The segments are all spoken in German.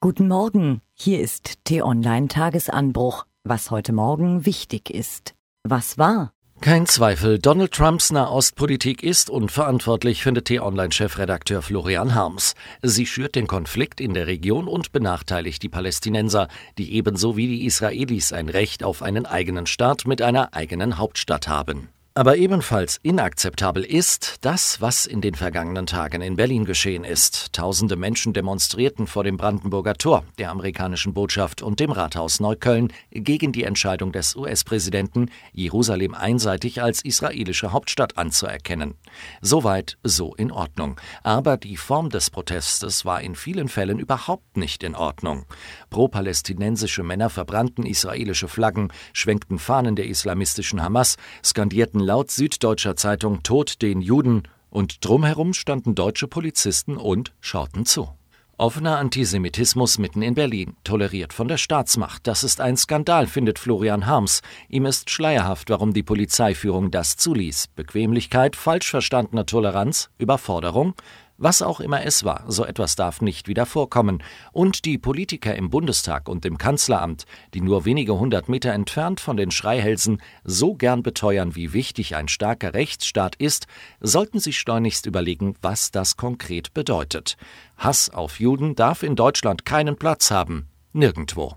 Guten Morgen, hier ist T-Online Tagesanbruch, was heute Morgen wichtig ist. Was war? Kein Zweifel, Donald Trumps Nahostpolitik ist unverantwortlich, findet T-Online-Chefredakteur Florian Harms. Sie schürt den Konflikt in der Region und benachteiligt die Palästinenser, die ebenso wie die Israelis ein Recht auf einen eigenen Staat mit einer eigenen Hauptstadt haben. Aber ebenfalls inakzeptabel ist das, was in den vergangenen Tagen in Berlin geschehen ist. Tausende Menschen demonstrierten vor dem Brandenburger Tor, der amerikanischen Botschaft und dem Rathaus Neukölln gegen die Entscheidung des US-Präsidenten, Jerusalem einseitig als israelische Hauptstadt anzuerkennen. Soweit so in Ordnung. Aber die Form des Protestes war in vielen Fällen überhaupt nicht in Ordnung. Pro-palästinensische Männer verbrannten israelische Flaggen, schwenkten Fahnen der islamistischen Hamas, skandierten laut Süddeutscher Zeitung Tod den Juden und drumherum standen deutsche Polizisten und schauten zu. Offener Antisemitismus mitten in Berlin, toleriert von der Staatsmacht. Das ist ein Skandal, findet Florian Harms. Ihm ist schleierhaft, warum die Polizeiführung das zuließ. Bequemlichkeit, falsch verstandener Toleranz, Überforderung? Was auch immer es war, so etwas darf nicht wieder vorkommen. Und die Politiker im Bundestag und im Kanzleramt, die nur wenige hundert Meter entfernt von den Schreihälsen so gern beteuern, wie wichtig ein starker Rechtsstaat ist, sollten sich schleunigst überlegen, was das konkret bedeutet. Hass auf Juden darf in Deutschland keinen Platz haben. Nirgendwo.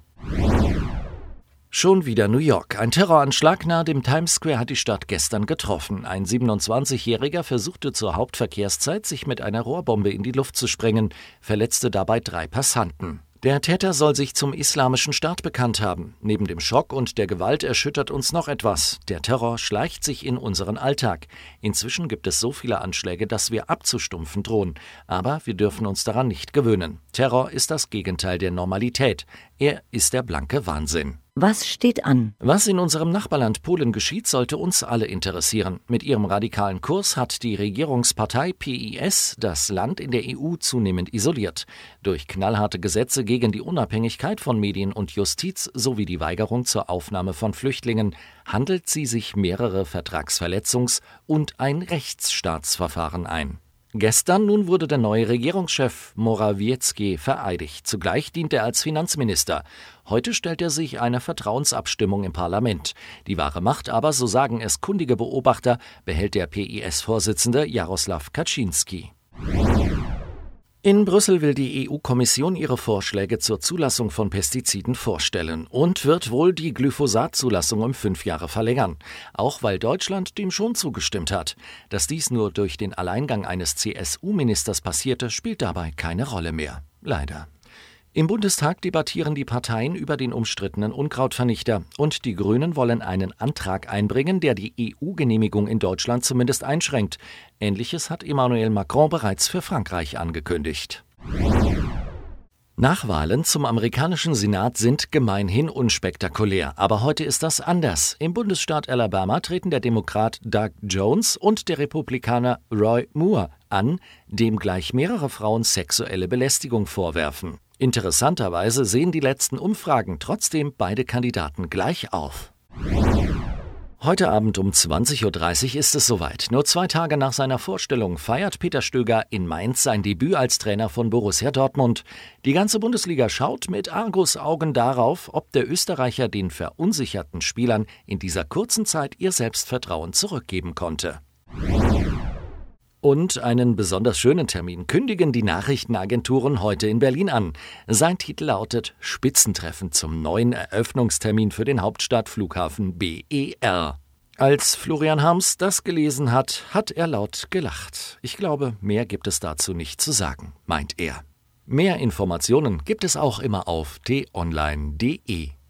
Schon wieder New York. Ein Terroranschlag nahe dem Times Square hat die Stadt gestern getroffen. Ein 27-Jähriger versuchte zur Hauptverkehrszeit, sich mit einer Rohrbombe in die Luft zu sprengen, verletzte dabei drei Passanten. Der Täter soll sich zum islamischen Staat bekannt haben. Neben dem Schock und der Gewalt erschüttert uns noch etwas. Der Terror schleicht sich in unseren Alltag. Inzwischen gibt es so viele Anschläge, dass wir abzustumpfen drohen. Aber wir dürfen uns daran nicht gewöhnen. Terror ist das Gegenteil der Normalität. Er ist der blanke Wahnsinn. Was steht an? Was in unserem Nachbarland Polen geschieht, sollte uns alle interessieren. Mit ihrem radikalen Kurs hat die Regierungspartei PIS das Land in der EU zunehmend isoliert. Durch knallharte Gesetze gegen die Unabhängigkeit von Medien und Justiz sowie die Weigerung zur Aufnahme von Flüchtlingen handelt sie sich mehrere Vertragsverletzungs- und ein Rechtsstaatsverfahren ein. Gestern nun wurde der neue Regierungschef Morawiecki vereidigt. Zugleich dient er als Finanzminister. Heute stellt er sich einer Vertrauensabstimmung im Parlament. Die wahre Macht aber, so sagen es kundige Beobachter, behält der PIS-Vorsitzende Jaroslaw Kaczynski. In Brüssel will die EU-Kommission ihre Vorschläge zur Zulassung von Pestiziden vorstellen und wird wohl die Glyphosat-Zulassung um fünf Jahre verlängern, auch weil Deutschland dem schon zugestimmt hat. Dass dies nur durch den Alleingang eines CSU-Ministers passierte, spielt dabei keine Rolle mehr. Leider. Im Bundestag debattieren die Parteien über den umstrittenen Unkrautvernichter und die Grünen wollen einen Antrag einbringen, der die EU-Genehmigung in Deutschland zumindest einschränkt. Ähnliches hat Emmanuel Macron bereits für Frankreich angekündigt. Nachwahlen zum amerikanischen Senat sind gemeinhin unspektakulär, aber heute ist das anders. Im Bundesstaat Alabama treten der Demokrat Doug Jones und der Republikaner Roy Moore an, dem gleich mehrere Frauen sexuelle Belästigung vorwerfen. Interessanterweise sehen die letzten Umfragen trotzdem beide Kandidaten gleich auf. Heute Abend um 20.30 Uhr ist es soweit. Nur zwei Tage nach seiner Vorstellung feiert Peter Stöger in Mainz sein Debüt als Trainer von Borussia Dortmund. Die ganze Bundesliga schaut mit Argusaugen darauf, ob der Österreicher den verunsicherten Spielern in dieser kurzen Zeit ihr Selbstvertrauen zurückgeben konnte. Und einen besonders schönen Termin kündigen die Nachrichtenagenturen heute in Berlin an. Sein Titel lautet Spitzentreffen zum neuen Eröffnungstermin für den Hauptstadtflughafen BER. Als Florian Harms das gelesen hat, hat er laut gelacht. Ich glaube, mehr gibt es dazu nicht zu sagen, meint er. Mehr Informationen gibt es auch immer auf t-online.de.